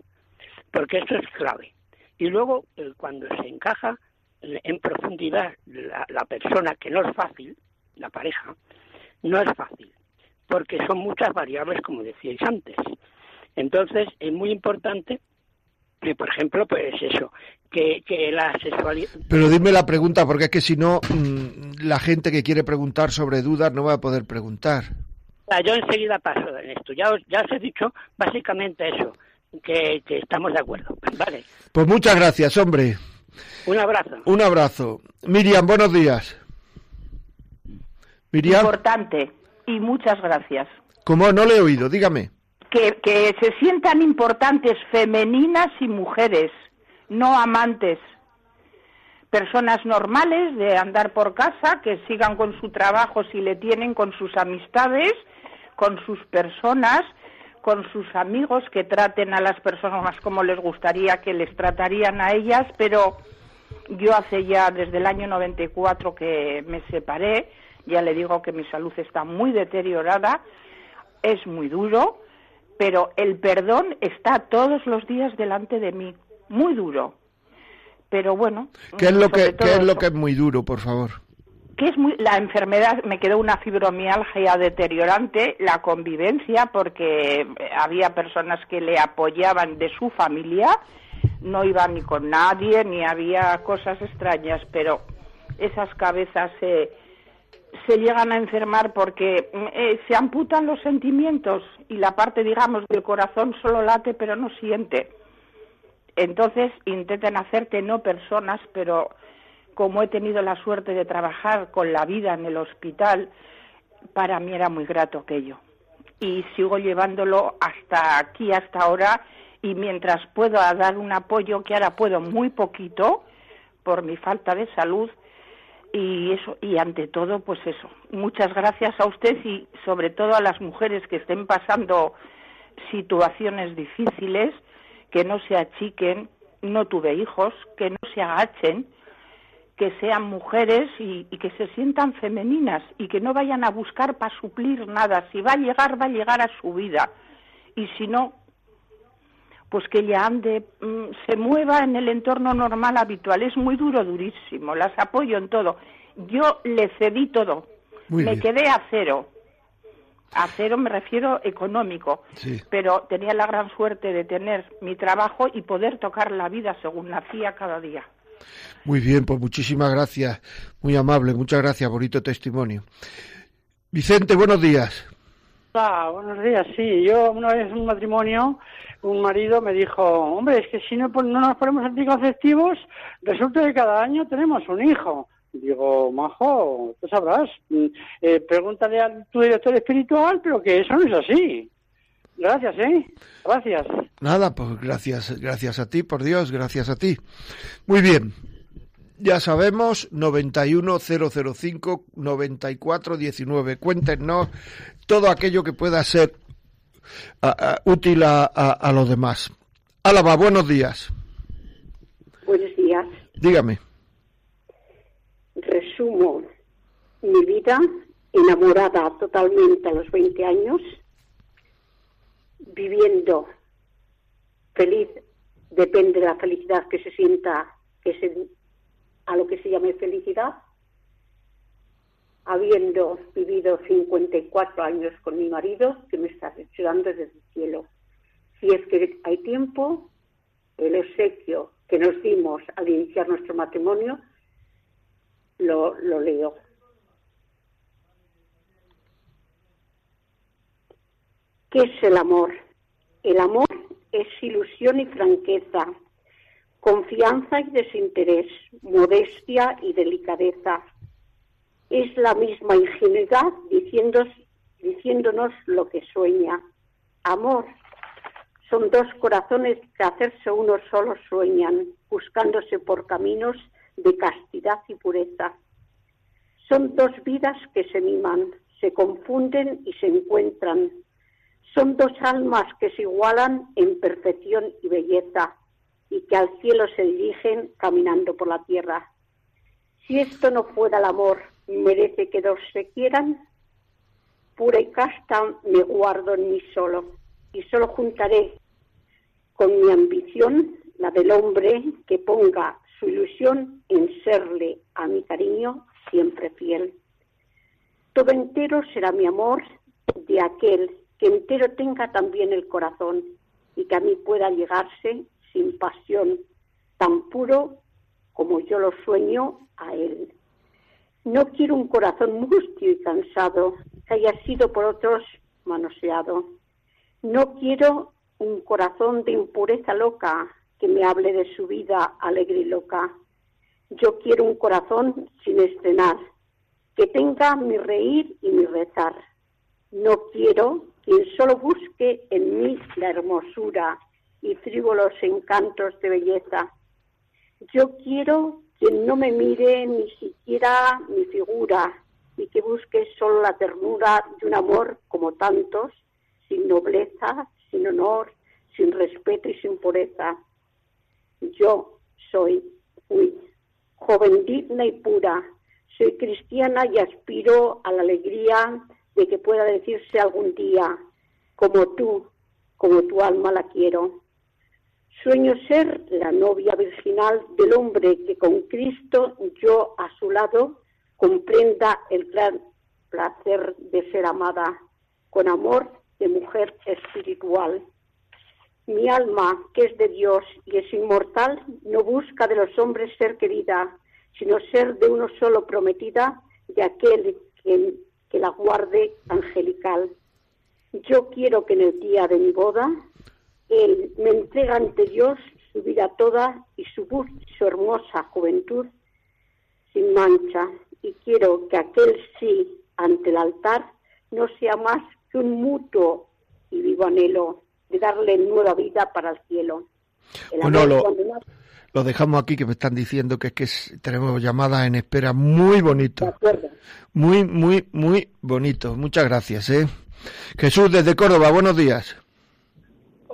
porque eso es clave. Y luego, eh, cuando se encaja en profundidad la, la persona, que no es fácil, la pareja, no es fácil, porque son muchas variables, como decíais antes. Entonces, es muy importante que, por ejemplo, pues eso, que, que la sexualidad... Pero dime la pregunta, porque es que si no, mm, la gente que quiere preguntar sobre dudas no va a poder preguntar. Yo enseguida paso en esto. Ya os, ya os he dicho básicamente eso, que, que estamos de acuerdo. Vale, Pues muchas gracias, hombre. un abrazo. Un abrazo. Miriam, buenos días. Miriam, Importante. Y muchas gracias. como no le he oído, dígame. Que, se sientan importantes femeninas y mujeres, no amantes. Personas normales de andar por casa, que sigan con su trabajo si le tienen, con sus amistades, con sus personas, con sus amigos, que traten a las personas como les gustaría que les tratarían a ellas, pero yo hace ya desde el año 94 que me separé, ya le digo que mi salud está muy deteriorada, es muy duro pero el perdón está todos los días delante de mí, muy duro. Pero bueno. ¿Qué es lo que, qué es lo eso. que es muy duro, por favor? que es muy la enfermedad me quedó una fibromialgia deteriorante la convivencia porque había personas que le apoyaban de su familia no iba ni con nadie ni había cosas extrañas pero esas cabezas se se llegan a enfermar porque mm, eh, se amputan los sentimientos y la parte digamos del corazón solo late pero no siente entonces intentan hacerte no personas pero como he tenido la suerte de trabajar con la vida en el hospital, para mí era muy grato aquello. Y sigo llevándolo hasta aquí, hasta ahora, y mientras puedo dar un apoyo, que ahora puedo muy poquito, por mi falta de salud, y eso, y ante todo, pues eso. Muchas gracias a usted y sobre todo a las mujeres que estén pasando situaciones difíciles, que no se achiquen, no tuve hijos, que no se agachen, que sean mujeres y, y, que se sientan femeninas y que no vayan a buscar para suplir nada. Si va a llegar, va a llegar a su vida. Y si no, pues que ella ande, mmm, se mueva en el entorno normal habitual. Es muy duro, durísimo. Las apoyo en todo. Yo le cedí todo. Muy me bien. quedé a cero. A cero me refiero económico. Sí. Pero tenía la gran suerte de tener mi trabajo y poder tocar la vida según nacía cada día. Muy bien, pues muchísimas gracias. Muy amable, muchas gracias, bonito testimonio. Vicente, buenos días. Ah, buenos días, sí. Yo una vez en un matrimonio, un marido me dijo, hombre, es que si no, no nos ponemos anticonceptivos, resulta que cada año tenemos un hijo. Digo, majo, tú sabrás, mm, eh, pregúntale a tu director espiritual, pero que eso no es así. Gracias, ¿eh? Gracias. Nada, pues gracias, gracias a ti, por Dios, gracias a ti. Muy bien. Ya sabemos, 91005-9419. Cuéntenos todo aquello que pueda ser útil a, a- los demás. Álava, buenos días. Buenos días. Dígame. Resumo mi vida enamorada totalmente a los 20 años, viviendo feliz, depende de la felicidad que se sienta, que se, a lo que se llame felicidad, habiendo vivido 54 años con mi marido, que me está ayudando desde el cielo. Si es que hay tiempo, el obsequio que nos dimos al iniciar nuestro matrimonio, lo leo. ¿Qué es el amor? El amor es ilusión y franqueza, confianza y desinterés, modestia y delicadeza. Es la misma ingenuidad diciéndonos lo que sueña. Amor son dos corazones que hacerse uno solo sueñan, buscándose por caminos de castidad y pureza. Son dos vidas que se miman, se confunden y se encuentran. Son dos almas que se igualan en perfección y belleza y que al cielo se dirigen caminando por la tierra. Si esto no fuera el amor, merece que dos se quieran. Pura y casta me guardo en mí solo y solo juntaré con mi ambición la del hombre que ponga su ilusión en serle a mi cariño siempre fiel. Todo entero será mi amor de aquel que entero tenga también el corazón y que a mí pueda llegarse sin pasión, tan puro como yo lo sueño a él. No quiero un corazón mustio y cansado que haya sido por otros manoseado. No quiero un corazón de impureza loca que me hable de su vida alegre y loca. Yo quiero un corazón sin estrenar, que tenga mi reír y mi rezar. No quiero quien solo busque en mí la hermosura y frívolos encantos de belleza. Yo quiero quien no me mire ni siquiera mi figura y que busque solo la ternura de un amor como tantos, sin nobleza, sin honor, sin respeto y sin pureza. Yo soy, fui, joven digna y pura, soy cristiana y aspiro a la alegría de que pueda decirse algún día, como tú, como tu alma la quiero. Sueño ser la novia virginal del hombre que con Cristo yo a su lado comprenda el gran placer de ser amada con amor de mujer espiritual. Mi alma, que es de Dios y es inmortal, no busca de los hombres ser querida, sino ser de uno solo prometida de aquel que, que la guarde angelical. Yo quiero que en el día de mi boda él me entrega ante Dios su vida toda y su, su hermosa juventud sin mancha. Y quiero que aquel sí ante el altar no sea más que un mutuo y vivo anhelo de darle nueva vida para el cielo. El Bueno, lo- dejamos aquí que me están diciendo que es que es- tenemos llamadas en espera muy bonito. Muy, muy, muy bonito. Muchas gracias, ¿eh? Jesús desde Córdoba, buenos días.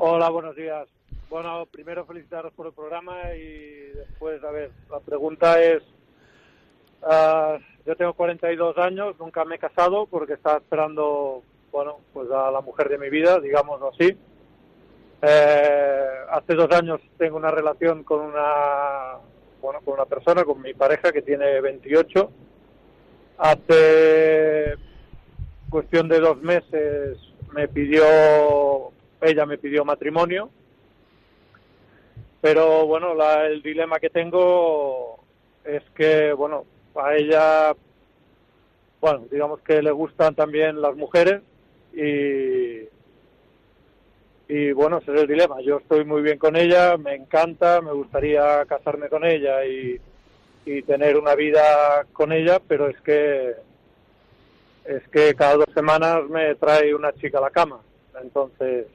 Hola, buenos días. Bueno, primero felicitaros por el programa y después, a ver, la pregunta es, ah, yo tengo 42 años, nunca me he casado porque estaba esperando, bueno, pues a la mujer de mi vida, digámoslo así. Eh, hace dos años tengo una relación con una, bueno, con una persona, con mi pareja que tiene 28. Hace cuestión de dos meses me pidió, ella me pidió matrimonio, pero bueno, la- el dilema que tengo es que, bueno, a ella, bueno, digamos que le gustan también las mujeres y, y bueno, ese es el dilema. Yo estoy muy bien con ella, me encanta, me gustaría casarme con ella y, y tener una vida con ella, pero es que es que cada dos semanas me trae una chica a la cama. Entonces,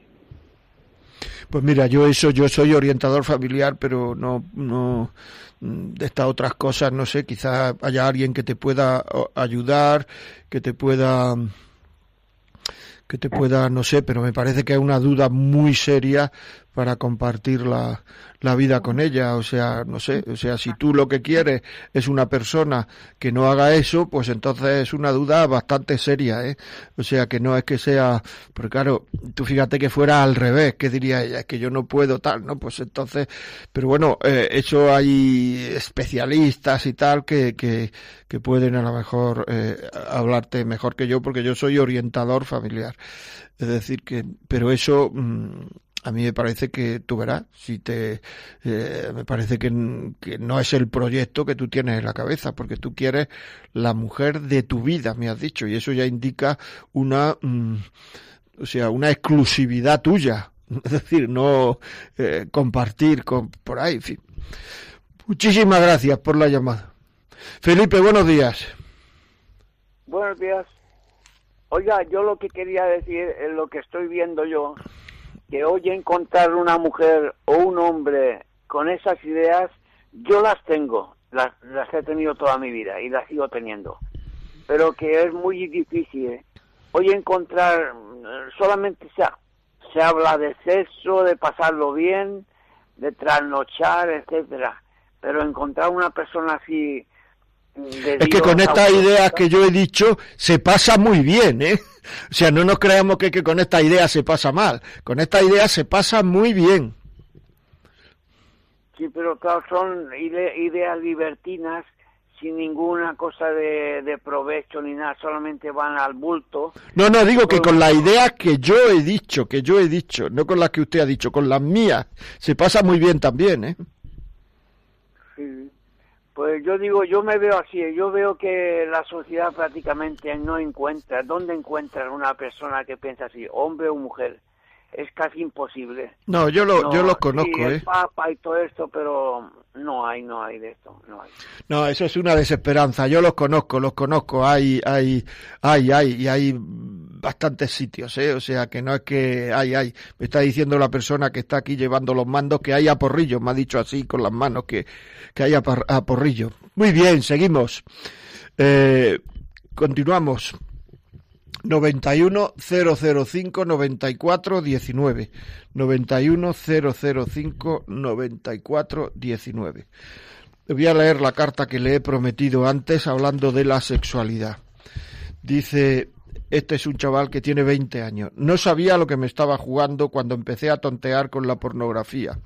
Pues mira, yo eso, yo soy orientador familiar, pero no, no, de estas otras cosas, no sé, quizás haya alguien que te pueda ayudar, que te pueda, que te pueda, no sé, pero me parece que es una duda muy seria para compartir la, la vida con ella, o sea, no sé, o sea, si tú lo que quieres es una persona que no haga eso, pues entonces es una duda bastante seria, ¿eh? O sea, que no es que sea, porque claro, tú fíjate que fuera al revés, ¿qué diría ella? Es que yo no puedo tal, ¿no? Pues entonces, pero bueno, eh, eso hay especialistas y tal que, que, que pueden a lo mejor eh, hablarte mejor que yo, porque yo soy orientador familiar. Es decir, que, pero eso, mm, a mí me parece que tú verás, si te, eh, me parece que, no es el proyecto que tú tienes en la cabeza, porque tú quieres la mujer de tu vida, me has dicho, y eso ya indica una, mm, o sea, una exclusividad tuya, es decir, no eh, compartir con, por ahí, fin. Muchísimas gracias por la llamada. Felipe, buenos días. Buenos días. Oiga, yo lo que quería decir es lo que estoy viendo yo, que hoy encontrar una mujer o un hombre con esas ideas, yo las tengo, las, las he tenido toda mi vida y las sigo teniendo, pero que es muy difícil. Hoy encontrar, mm, solamente se, se habla de sexo, de pasarlo bien, de trasnochar, etcétera, pero encontrar una persona así... Es que con estas ideas que yo he dicho se pasa muy bien, ¿eh? O sea, no nos creamos que, que con esta idea se pasa mal. Con esta idea se pasa muy bien. Sí, pero claro, son ide- ideas libertinas sin ninguna cosa de, de provecho ni nada, solamente van al bulto. No, no, digo que con las ideas que yo he dicho, que yo he dicho, no con las que usted ha dicho, con las mías, se pasa muy bien también, ¿eh? Sí. Pues yo digo, yo me veo así, yo veo que la sociedad prácticamente no encuentra, ¿dónde encuentra una persona que piensa así, hombre o mujer? Es casi imposible. No, yo, lo, No, yo los sí, conozco, el ¿eh? Papa y todo esto, pero no hay, no hay de esto, no hay. No, eso es una desesperanza. Yo los conozco, los conozco. Hay, hay, hay, hay, y hay bastantes sitios, ¿eh? O sea, que no es que hay, hay. Me está diciendo la persona que está aquí llevando los mandos que hay a porrillo. Me ha dicho así con las manos que, que hay a, a porrillo. Muy bien, seguimos. Eh, continuamos. 91 005 94 19 91 005 94 19 Voy a leer la carta que le he prometido antes hablando de la sexualidad. Dice, este es un chaval que tiene 20 años. No sabía lo que me estaba jugando cuando empecé a tontear con la pornografía.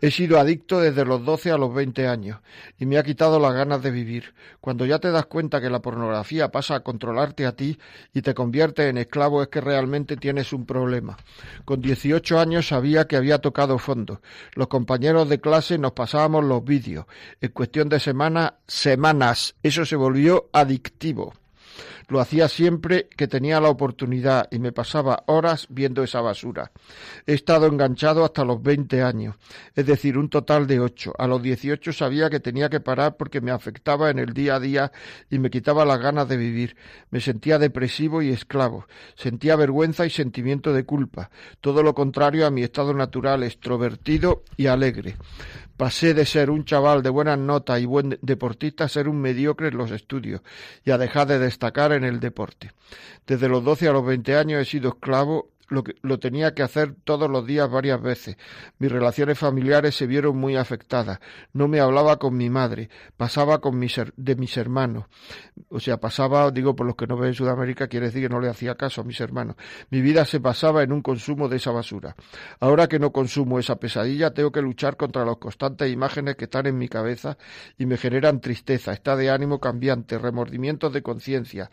He sido adicto desde los 12 a los 20 años y me ha quitado las ganas de vivir. Cuando ya te das cuenta que la pornografía pasa a controlarte a ti y te convierte en esclavo es que realmente tienes un problema. Con 18 años sabía que había tocado fondo. Los compañeros de clase nos pasábamos los vídeos. En cuestión de semana, semanas. Eso se volvió adictivo. Lo hacía siempre que tenía la oportunidad y me pasaba horas viendo esa basura. He estado enganchado hasta los 20 años, es decir, un total de ocho. A los 18 sabía que tenía que parar porque me afectaba en el día a día y me quitaba las ganas de vivir. Me sentía depresivo y esclavo. Sentía vergüenza y sentimiento de culpa. Todo lo contrario a mi estado natural, extrovertido y alegre. Pasé de ser un chaval de buenas notas y buen deportista a ser un mediocre en los estudios y a dejar de destacar en el deporte. Desde los 12 a los 20 años he sido esclavo lo, tenía que hacer todos los días varias veces. Mis relaciones familiares se vieron muy afectadas. No me hablaba con mi madre, pasaba con mis, de mis hermanos. O sea, pasaba, digo, por los que no ven Sudamérica, quiere decir que no le hacía caso a mis hermanos. Mi vida se pasaba en un consumo de esa basura. Ahora que no consumo esa pesadilla, tengo que luchar contra las constantes imágenes que están en mi cabeza y me generan tristeza, está de ánimo cambiante, remordimientos de conciencia.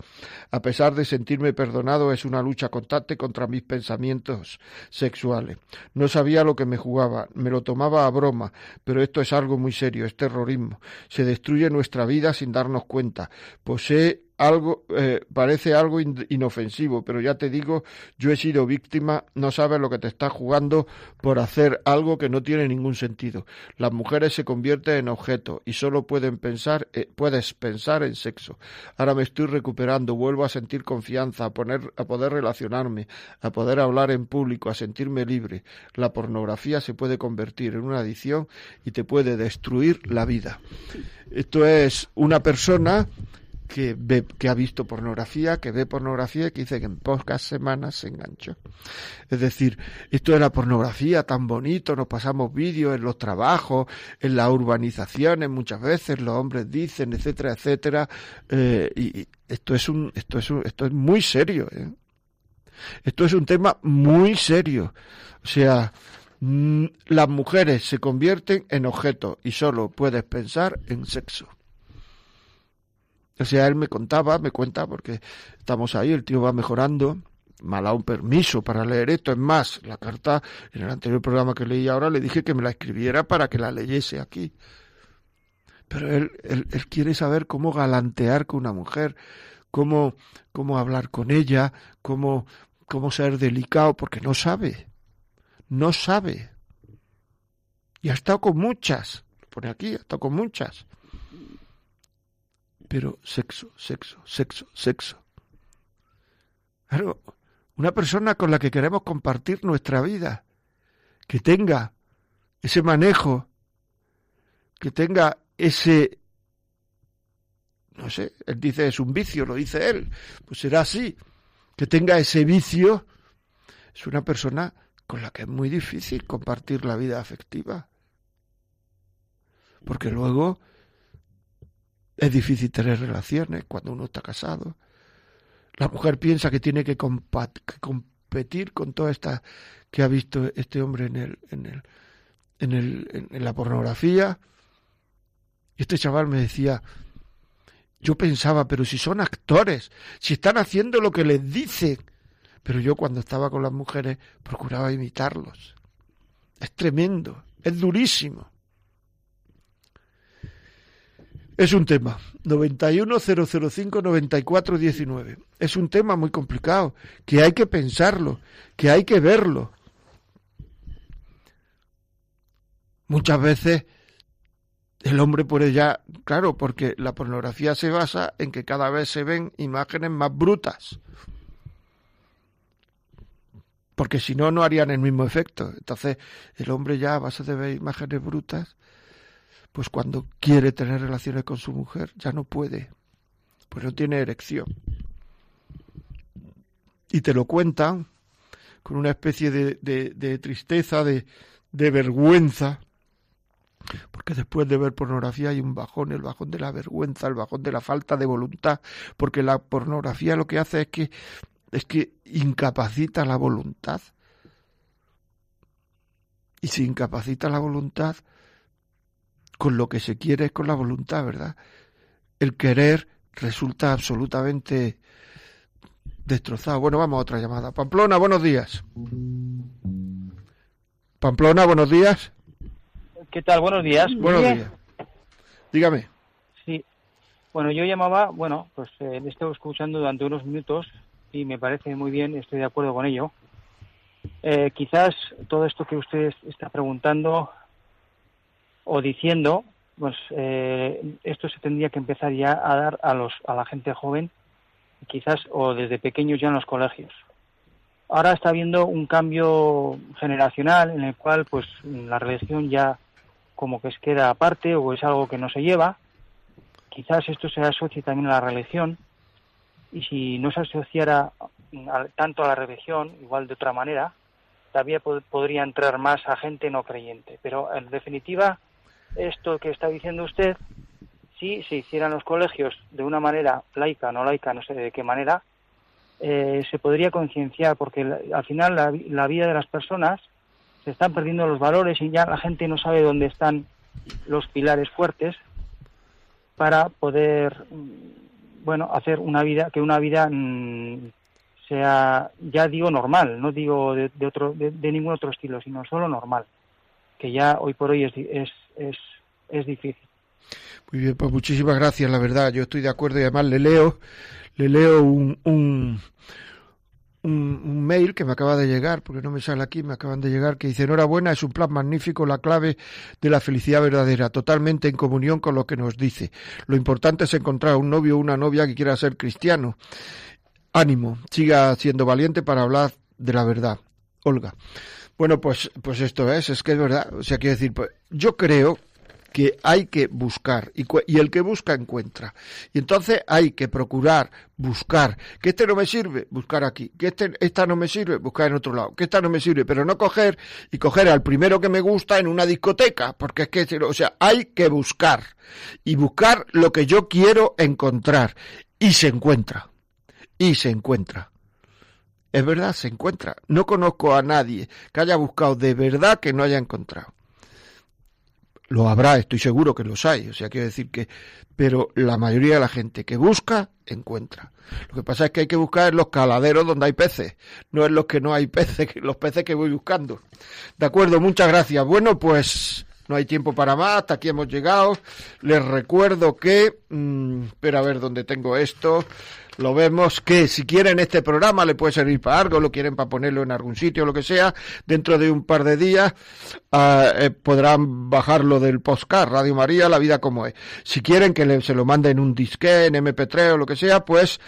A pesar de sentirme perdonado, es una lucha constante contra mis pensamientos sexuales. No sabía lo que me jugaba, me lo tomaba a broma, pero esto es algo muy serio, es terrorismo. Se destruye nuestra vida sin darnos cuenta. Posee algo, eh, parece algo in inofensivo, pero ya te digo, yo he sido víctima, no sabes lo que te estás jugando por hacer algo que no tiene ningún sentido. Las mujeres se convierten en objetos y solo pueden pensar, eh, puedes pensar en sexo. Ahora me estoy recuperando, vuelvo a sentir confianza, a, poner, a poder relacionarme, a poder hablar en público, a sentirme libre. La pornografía se puede convertir en una adicción y te puede destruir la vida. Esto es una persona que, ve, que ha visto pornografía, que ve pornografía y que dice que en pocas semanas se enganchó. Es decir, esto de la pornografía tan bonito, nos pasamos vídeos en los trabajos, en las urbanizaciones, muchas veces los hombres dicen, etcétera, etcétera, eh, y esto es un, esto es un, esto es muy serio, ¿eh? Esto es un tema muy serio. O sea, mmm, las mujeres se convierten en objetos y solo puedes pensar en sexo. O sea, él me contaba, me cuenta, porque estamos ahí, el tío va mejorando, me ha dado un permiso para leer esto. Es más, la carta, en el anterior programa que leí ahora, le dije que me la escribiera para que la leyese aquí. Pero él, él, él quiere saber cómo galantear con una mujer, cómo, cómo hablar con ella, cómo, cómo ser delicado, porque no sabe. No sabe. Y ha estado con muchas. Pone aquí, ha estado con muchas pero sexo, sexo, sexo, sexo. Claro, una persona con la que queremos compartir nuestra vida, que tenga ese manejo, que tenga ese, no sé, él dice es un vicio, lo dice él, pues será así, que tenga ese vicio, es una persona con la que es muy difícil compartir la vida afectiva. Porque luego es difícil tener relaciones cuando uno está casado. La mujer piensa que tiene que, competir con toda esta que ha visto este hombre en el, en el, en el, en la pornografía. Y este chaval me decía, yo pensaba, pero si son actores, si están haciendo lo que les dicen. Pero yo cuando estaba con las mujeres procuraba imitarlos. Es tremendo, es durísimo. Es un tema. 910059419. Es un tema muy complicado, que hay que pensarlo, que hay que verlo. Muchas veces el hombre puede ya, claro, porque la pornografía se basa en que cada vez se ven imágenes más brutas. Porque si no, no harían el mismo efecto. Entonces, el hombre ya a base de ver imágenes brutas pues cuando quiere tener relaciones con su mujer ya no puede, pues no tiene erección. Y te lo cuentan con una especie de, de, tristeza, de, de vergüenza, porque después de ver pornografía hay un bajón, el bajón de la vergüenza, el bajón de la falta de voluntad, porque la pornografía lo que hace es que es que incapacita la voluntad. Y si incapacita la voluntad, con lo que se quiere es con la voluntad, ¿verdad? El querer resulta absolutamente destrozado. Bueno, vamos a otra llamada. Pamplona, buenos días. Pamplona, buenos días. ¿Qué tal? Buenos días. Buenos días. Dígame. Sí. Bueno, yo llamaba, bueno, pues eh, le estoy escuchando durante unos minutos y me parece muy bien, estoy de acuerdo con ello. Eh, quizás todo esto que usted está preguntando o diciendo, pues eh, esto se tendría que empezar ya a dar a los a la gente joven, quizás o desde pequeños ya en los colegios. Ahora está habiendo un cambio generacional en el cual, pues, la religión ya como que se queda aparte o es algo que no se lleva. Quizás esto se asocie también a la religión y si no se asociara tanto a la religión, igual de otra manera, todavía pod- podría entrar más a gente no creyente. Pero en definitiva, esto que está diciendo usted, si se hicieran los colegios de una manera laica, no laica, no sé de qué manera, eh, se podría concienciar, porque al final la, la vida de las personas se están perdiendo los valores y ya la gente no sabe dónde están los pilares fuertes para poder, mm, bueno, hacer una vida, que una vida mm, sea, ya digo normal, no digo de, de otro, de, de ningún otro estilo, sino solo normal, que ya hoy por hoy es, es, es, es difícil. Muy bien, pues muchísimas gracias, la verdad, yo estoy de acuerdo y además le leo, le leo un, un, un, un mail que me acaba de llegar, porque no me sale aquí, me acaban de llegar, que dice, enhorabuena, es un plan magnífico, la clave de la felicidad verdadera, totalmente en comunión con lo que nos dice. Lo importante es encontrar un novio o una novia que quiera ser cristiano. Ánimo, siga siendo valiente para hablar de la verdad. Olga. Bueno, pues, pues esto es, es que es verdad. O sea, quiero decir, pues, yo creo que hay que buscar y, y el que busca encuentra. Y entonces hay que procurar buscar que este no me sirve, buscar aquí, que este, esta no me sirve, buscar en otro lado, que esta no me sirve, pero no coger y coger al primero que me gusta en una discoteca, porque es que, o sea, hay que buscar y buscar lo que yo quiero encontrar y se encuentra, y se encuentra. Es verdad, se encuentra. No conozco a nadie que haya buscado de verdad que no haya encontrado. Lo habrá, estoy seguro que los hay, o sea, quiero decir que, pero la mayoría de la gente que busca, encuentra. Lo que pasa es que hay que buscar en los caladeros donde hay peces, no en los que no hay peces, los peces que voy buscando. De acuerdo, muchas gracias. Bueno, pues no hay tiempo para más, hasta aquí hemos llegado. Les recuerdo que, mm, pero a ver dónde tengo esto. Lo vemos que si quieren este programa le puede servir para algo, lo quieren para ponerlo en algún sitio, lo que sea, dentro de un par de días eh, podrán bajarlo del postcard, Radio María, La Vida como es. Si quieren que le- se lo manden un disque en MP3 o lo que sea, pues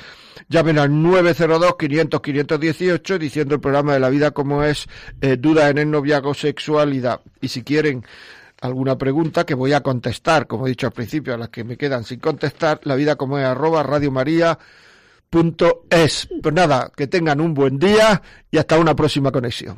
llamen al 902-500-518 diciendo el programa de La Vida como es, eh, duda en el noviazgo, sexualidad. Y si quieren alguna pregunta que voy a contestar, como he dicho al principio, a las que me quedan sin contestar, la vida como es arroba radiomaria.es. Pues nada, que tengan un buen día y hasta una próxima conexión.